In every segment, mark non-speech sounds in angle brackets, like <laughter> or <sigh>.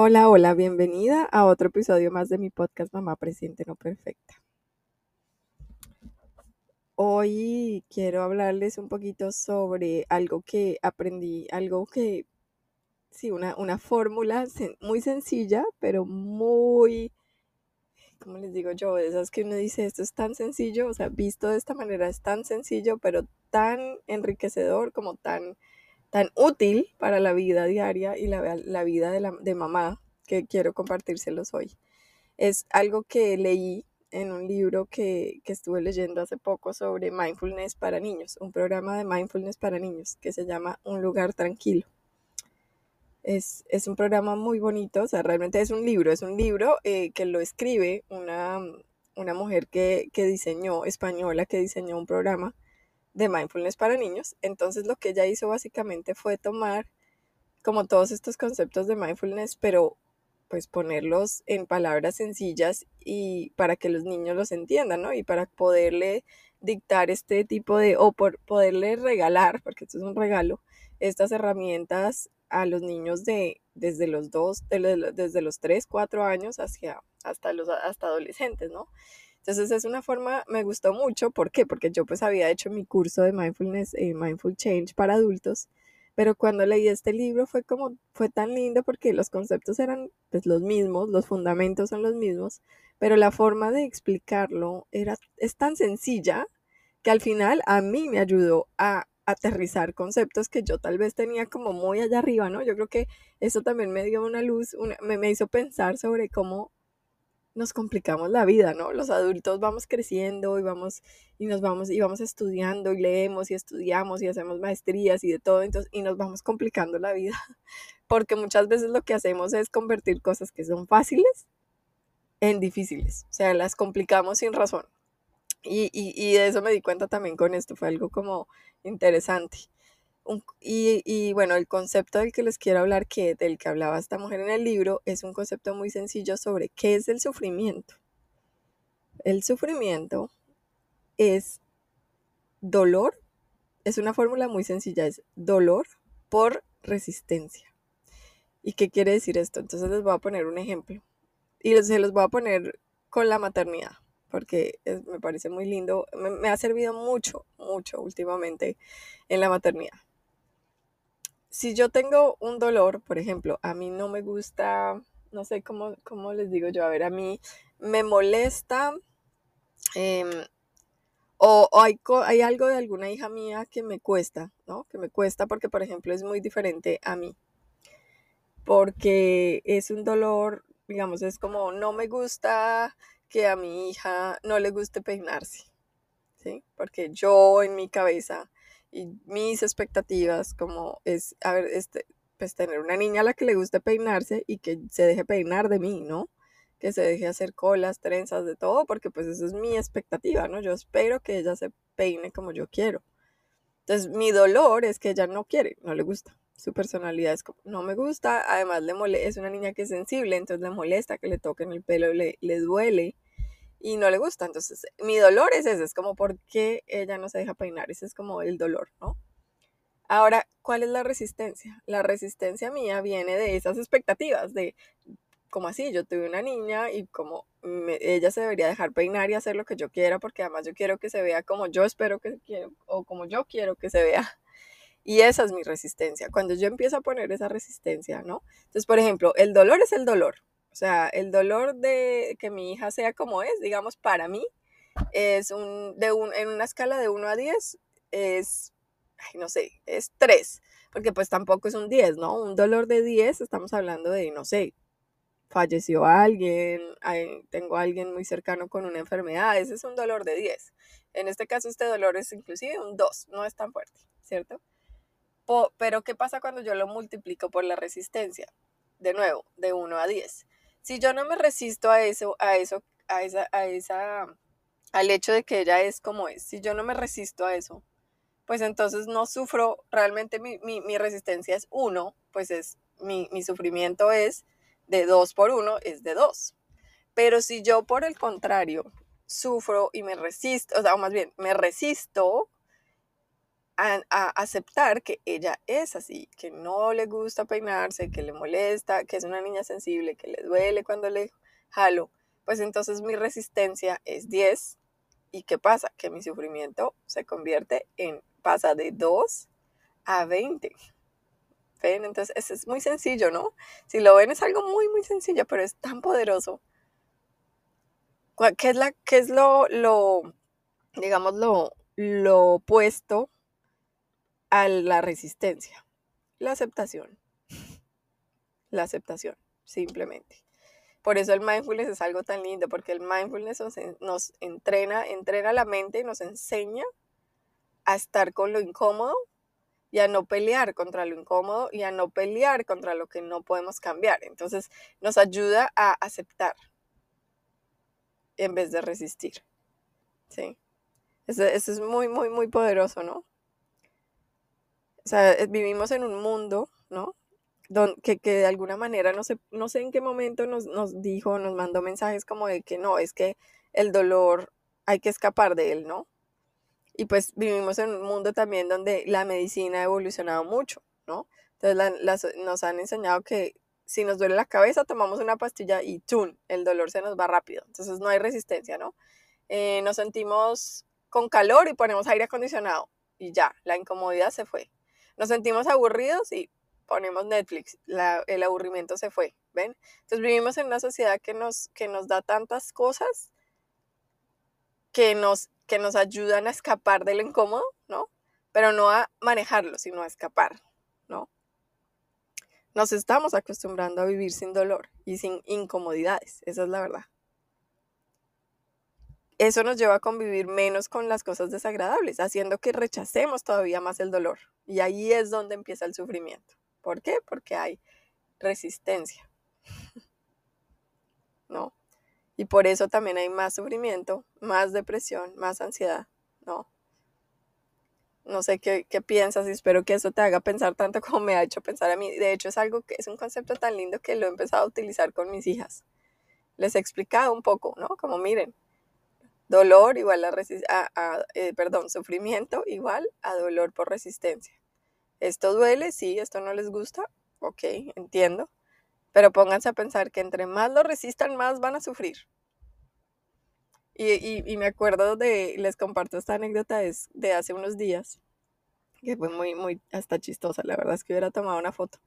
Hola, hola, bienvenida a otro episodio más de mi podcast Mamá Presente No Perfecta. Hoy quiero hablarles un poquito sobre algo que aprendí, algo que, sí, una, una fórmula muy sencilla, pero muy, ¿cómo les digo yo? Esas que uno dice, esto es tan sencillo, o sea, visto de esta manera es tan sencillo, pero tan enriquecedor como tan tan útil para la vida diaria y la, la vida de, la, de mamá que quiero compartírselos hoy. Es algo que leí en un libro que, que, estuve leyendo hace poco sobre mindfulness para niños, un programa de mindfulness para niños que se llama Un lugar tranquilo. Es, es un programa muy bonito, o sea, realmente es un libro, es un libro eh, que lo escribe una, una mujer que, que diseñó, española, que diseñó un programa de mindfulness para niños. Entonces lo que ella hizo básicamente fue tomar como todos estos conceptos de mindfulness, pero pues ponerlos en palabras sencillas y para que los niños los entiendan, ¿no? Y para poderle dictar este tipo de, o por poderle regalar, porque esto es un regalo, estas herramientas a los niños de desde los dos, desde los tres, cuatro años hacia, hasta los hasta adolescentes, ¿no? Entonces es una forma, me gustó mucho, ¿por qué? Porque yo pues había hecho mi curso de mindfulness, eh, mindful change para adultos, pero cuando leí este libro fue como, fue tan lindo porque los conceptos eran pues los mismos, los fundamentos son los mismos, pero la forma de explicarlo era, es tan sencilla que al final a mí me ayudó a aterrizar conceptos que yo tal vez tenía como muy allá arriba, ¿no? Yo creo que eso también me dio una luz, me, me hizo pensar sobre cómo nos complicamos la vida, ¿no? Los adultos vamos creciendo y vamos y nos vamos y vamos estudiando y leemos y estudiamos y hacemos maestrías y de todo, entonces y nos vamos complicando la vida, <laughs> porque muchas veces lo que hacemos es convertir cosas que son fáciles en difíciles, o sea, las complicamos sin razón. Y, y, y de eso me di cuenta también con esto, fue algo como interesante y, bueno, el concepto del que les quiero hablar, que del que hablaba esta mujer en el libro, es un concepto muy sencillo sobre qué es el sufrimiento. El sufrimiento es dolor, es una fórmula muy sencilla, es dolor por resistencia. ¿Y qué quiere decir esto? Entonces les voy a poner un ejemplo. Y se los voy a poner con la maternidad, porque me parece muy lindo. me ha servido mucho, mucho últimamente en la maternidad si yo tengo un dolor, por ejemplo, a mí no me gusta, no sé cómo, cómo les digo yo, a ver, a mí me molesta em, o, hay, hay, algo de alguna hija mía que me cuesta, ¿no? Que me cuesta porque, por ejemplo, es muy diferente a mí. Porque es un dolor, digamos, es como no me gusta que a mi hija no le guste peinarse, ¿sí? Porque yo en mi cabeza mis expectativas como es, a ver, este, pues tener una niña a la que le guste peinarse y que se deje peinar de mí, ¿no? Que se deje hacer colas, trenzas, de todo, porque pues eso es mi expectativa, ¿no? Yo espero que ella se peine como yo quiero. Entonces, mi dolor es que ella no quiere, no le gusta. Su personalidad es como, no me gusta, además le mole es una niña que es sensible, entonces le molesta que le toquen el pelo, le, le duele y no le gusta. Entonces, mi dolor es ese, es como por qué ella no se deja peinar, ese es como el dolor, ¿no? Ahora, ¿cuál es la resistencia? La resistencia mía viene de esas expectativas, de como así, yo tuve una niña y como ella se debería dejar peinar y hacer lo que yo quiera, porque además yo quiero que se vea como yo espero que quiero, o como yo quiero que se vea. <laughs> Y esa es mi resistencia. Cuando yo empiezo a poner esa resistencia, ¿no? Entonces, por ejemplo, el dolor es el dolor. O sea, el dolor de que mi hija sea como es, digamos, para mí, es un, de un, en una escala de 1 a 10, es, no sé, es 3, porque pues tampoco es un 10, ¿no? Un dolor de 10, estamos hablando de, no sé, falleció alguien, tengo a alguien muy cercano con una enfermedad, ese es un dolor de 10. En este caso, este dolor es inclusive un 2, no es tan fuerte, ¿cierto? pero, ¿qué pasa cuando yo lo multiplico por la resistencia? De nuevo, de 1 a 10 si yo no me resisto a eso, a eso, a esa, a esa, al hecho de que ella es como es, si yo no me resisto a eso, pues entonces no sufro, realmente mi, mi, resistencia es uno, pues es, mi, mi sufrimiento es de dos por uno, es de dos. Pero si yo por el contrario sufro y me resisto, o sea, o más bien me resisto, a, aceptar que ella es así, que no le gusta peinarse, que le molesta, que es una niña sensible, que le duele cuando le jalo, pues entonces mi resistencia es 10. ¿Y qué pasa? Que mi sufrimiento se convierte en, pasa de 2 a 20. ¿Ven? Entonces eso es muy sencillo, ¿no? Si lo ven es algo muy, muy sencillo, pero es tan poderoso. ¿Qué es, la, qué es lo, lo, digamos, lo, lo opuesto a la resistencia. La aceptación. La aceptación, simplemente. Por eso el mindfulness es algo tan lindo, porque el mindfulness nos, entrena, entrena la mente y nos enseña a estar con lo incómodo y a no pelear contra lo incómodo y a no pelear contra lo que no podemos cambiar. Entonces nos ayuda a aceptar en vez de resistir. ¿Sí? Eso, eso es muy, muy, muy poderoso, ¿no? O sea, eh, vivimos en un mundo, ¿no? que, que, de alguna manera, no sé, no sé en qué momento nos, nos dijo, nos mandó mensajes como de que no, es que el dolor hay que escapar de él, ¿no? Y pues vivimos en un mundo también donde la medicina ha evolucionado mucho, ¿no? Entonces nos han enseñado que si nos duele la cabeza, tomamos una pastilla y ¡tun! El dolor se nos va rápido. Entonces no hay resistencia, ¿no? Eh, nos sentimos con calor y ponemos aire acondicionado y ya, la incomodidad se fue nos sentimos aburridos y ponemos Netflix, el aburrimiento se fue, ¿ven? Entonces vivimos en una sociedad que nos, que nos da tantas cosas que nos, que nos ayudan a escapar de lo incómodo, ¿no? Pero no a manejarlo, sino a escapar, ¿no? Nos estamos acostumbrando a vivir sin dolor y sin incomodidades, esa es la verdad eso nos lleva a convivir menos con las cosas desagradables, haciendo que rechacemos todavía más el dolor. Y ahí es donde empieza el sufrimiento. ¿Por qué? Porque hay resistencia. <laughs> ¿No? Y por eso también hay más sufrimiento, más depresión, más ansiedad. ¿No? No sé qué, piensas y espero que eso te haga pensar tanto <laughs> como me ha hecho pensar a mí. De hecho, es algo que es un concepto tan lindo que lo he empezado a utilizar con mis hijas. Les he explicado un poco, ¿no? Como miren, Dolor igual a, eh, perdón, sufrimiento igual a dolor por resistencia. Esto duele, sí, esto no les gusta, ok, entiendo, pero pónganse a pensar que entre más lo resistan, más van a sufrir. Y, me acuerdo de, les comparto esta anécdota es de hace unos días, que fue muy, muy, hasta chistosa, la verdad es que hubiera tomado una foto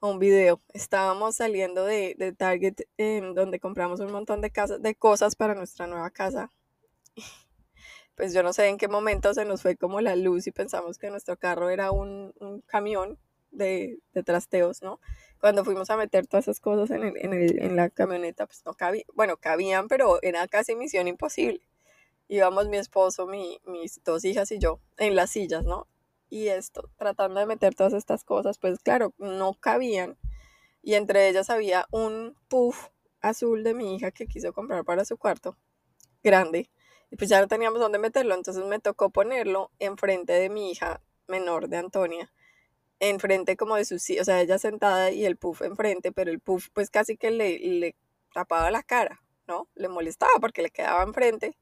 un video. Estábamos saliendo de, de Target en donde compramos un montón de, casas, de cosas para nuestra nueva casa. <laughs> Pues yo no sé en qué momento se nos fue como la luz y pensamos que nuestro carro era un, un camión de, de, trasteos, ¿no? Cuando fuimos a meter todas esas cosas en, el, en, el, en la camioneta, pues no cabían, bueno, cabían, pero era casi misión imposible. Íbamos mi esposo, mi, mis dos hijas y yo en las sillas, ¿no? Y esto, tratando de meter todas estas cosas, pues claro, no cabían. Y entre ellas había un puff azul de mi hija que quiso comprar para su cuarto, grande. Y pues ya no teníamos dónde meterlo, entonces me tocó ponerlo enfrente de mi hija menor, de Antonia. Enfrente como de su o sea, ella sentada y el puff enfrente, pero el puff pues casi que le, le tapaba la cara, ¿no? Le molestaba porque le quedaba enfrente.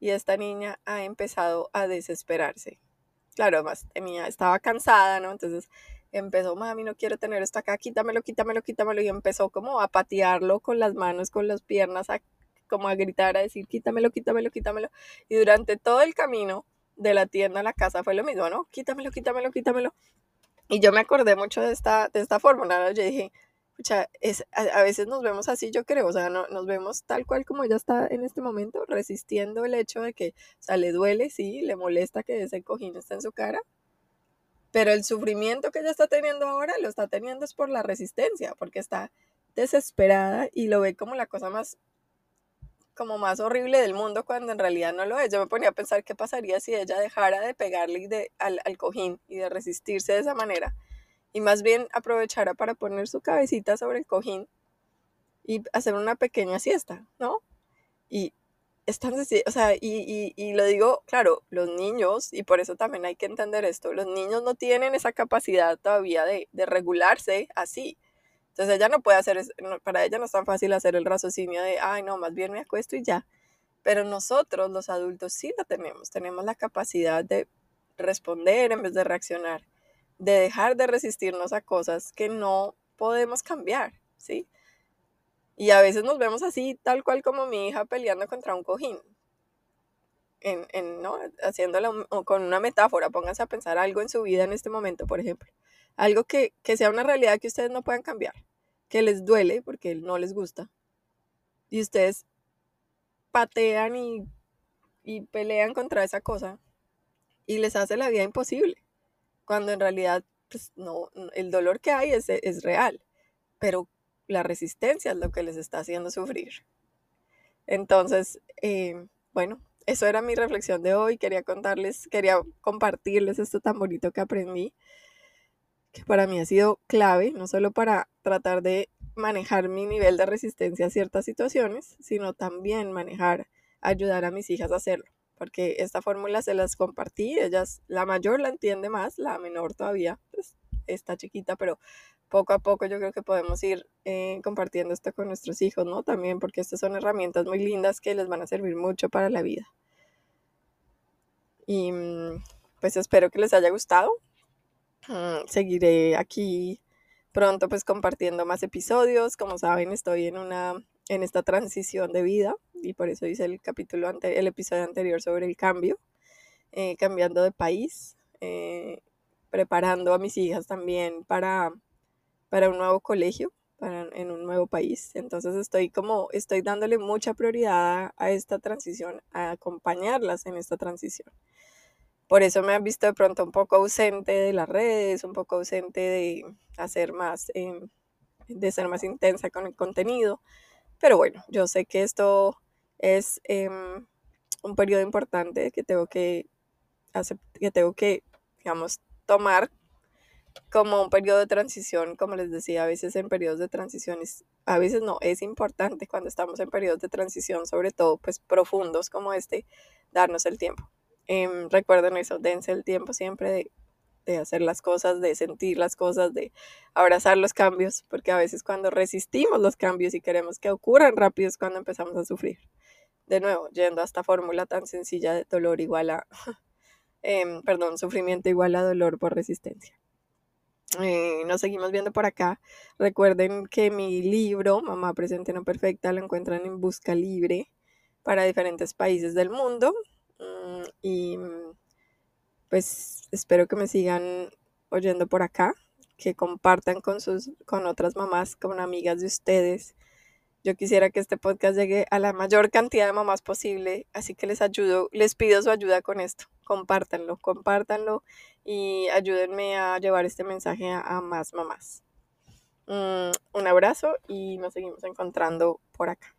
Y esta niña ha empezado a desesperarse claro, además tenía, estaba cansada, ¿no? Entonces empezó, mami, no quiero tener esto acá, quítamelo, quítamelo, quítamelo, y empezó como a patearlo con las manos, con las piernas, como a gritar, a decir, quítamelo, quítamelo, quítamelo, y durante todo el camino de la tienda a la casa fue lo mismo, ¿no? Quítamelo, quítamelo, quítamelo. Y yo me acordé mucho de esta, de esta fórmula. Yo dije, es, a, veces nos vemos así, yo creo, o sea, no, nos vemos tal cual como ella está en este momento, resistiendo el hecho de que, o sea, le duele, sí, le molesta que ese cojín esté en su cara, pero el sufrimiento que ella está teniendo ahora lo está teniendo es por la resistencia, porque está desesperada y lo ve como la cosa más como más horrible del mundo cuando en realidad no lo es. Yo me ponía a pensar qué pasaría si ella dejara de pegarle de, al, al cojín y de resistirse de esa manera y más bien aprovechara para poner su cabecita sobre el cojín y hacer una pequeña siesta, ¿no? Y es tan o sea, y, y, lo digo, claro, los niños, y por eso también hay que entender esto, los niños no tienen esa capacidad todavía de, de regularse así. Entonces ella no puede hacer, para ella no es tan fácil hacer el raciocinio de, ay, no, más bien me acuesto y ya. Pero nosotros, los adultos, sí lo tenemos, tenemos la capacidad de responder en vez de reaccionar, de dejar de resistirnos a cosas que no podemos cambiar, ¿sí? Y a veces nos vemos así, tal cual como mi hija peleando contra un cojín. En, en, ¿no? Haciéndolo con una metáfora, pónganse a pensar algo en su vida en este momento, por ejemplo. Algo que, que sea una realidad que ustedes no puedan cambiar, que les duele porque no les gusta. Y ustedes patean y, y pelean contra esa cosa y les hace la vida imposible. Cuando en realidad, pues no, el dolor que hay es, es real, pero la resistencia es lo que les está haciendo sufrir. Entonces, eh, bueno, eso era mi reflexión de hoy. Quería contarles, quería compartirles esto tan bonito que aprendí, que para mí ha sido clave, no solo para tratar de manejar mi nivel de resistencia a ciertas situaciones, sino también manejar, ayudar a mis hijas a hacerlo. Porque esta fórmula se las compartí, ellas, la mayor la entiende más, la menor todavía pues, está chiquita, pero poco a poco yo creo que podemos ir eh, compartiendo esto con nuestros hijos, ¿no? También porque estas son herramientas muy lindas que les van a servir mucho para la vida. Y mm, pues espero que les haya gustado. Mm, seguiré aquí pronto pues compartiendo más episodios. Como saben, estoy en una en esta transición de vida y por eso hice el capítulo ante, el episodio anterior sobre el cambio, eh, cambiando de país, eh, preparando a mis hijas también para para un nuevo colegio, para, en un nuevo país. Entonces estoy como, estoy dándole mucha prioridad a, esta transición, a acompañarlas en esta transición. Por eso me han visto de pronto un poco ausente de las redes, un poco ausente de hacer más, em, de ser más intensa con el contenido. Pero bueno, yo sé que esto es em, un periodo importante que tengo que, que tengo que, digamos, tomar como un periodo de transición, como les decía, a veces en periodos de transición, a veces no, es importante cuando estamos en periodos de transición, sobre todo pues profundos como este, darnos el tiempo. Em, recuerden eso, dense el tiempo siempre de, de hacer las cosas, de sentir las cosas, de abrazar los cambios, porque a veces cuando resistimos los cambios y queremos que ocurran rápido es cuando empezamos a sufrir. De nuevo, yendo a esta fórmula tan sencilla de dolor igual a, <laughs> em, perdón, sufrimiento igual a dolor por resistencia. Eh, nos seguimos viendo por acá. Recuerden que mi libro, Mamá Presente No Perfecta, lo encuentran en Busca Libre para diferentes países del mundo. Mm, y pues espero que me sigan oyendo por acá, que compartan con, sus, con otras mamás, con amigas de ustedes yo quisiera que este podcast llegue a la mayor cantidad de mamás posible, así que les ayudo, les pido su ayuda con esto. Compártanlo, compártanlo y ayúdenme a llevar este mensaje a, más mamás. Mm, un abrazo y nos seguimos encontrando por acá.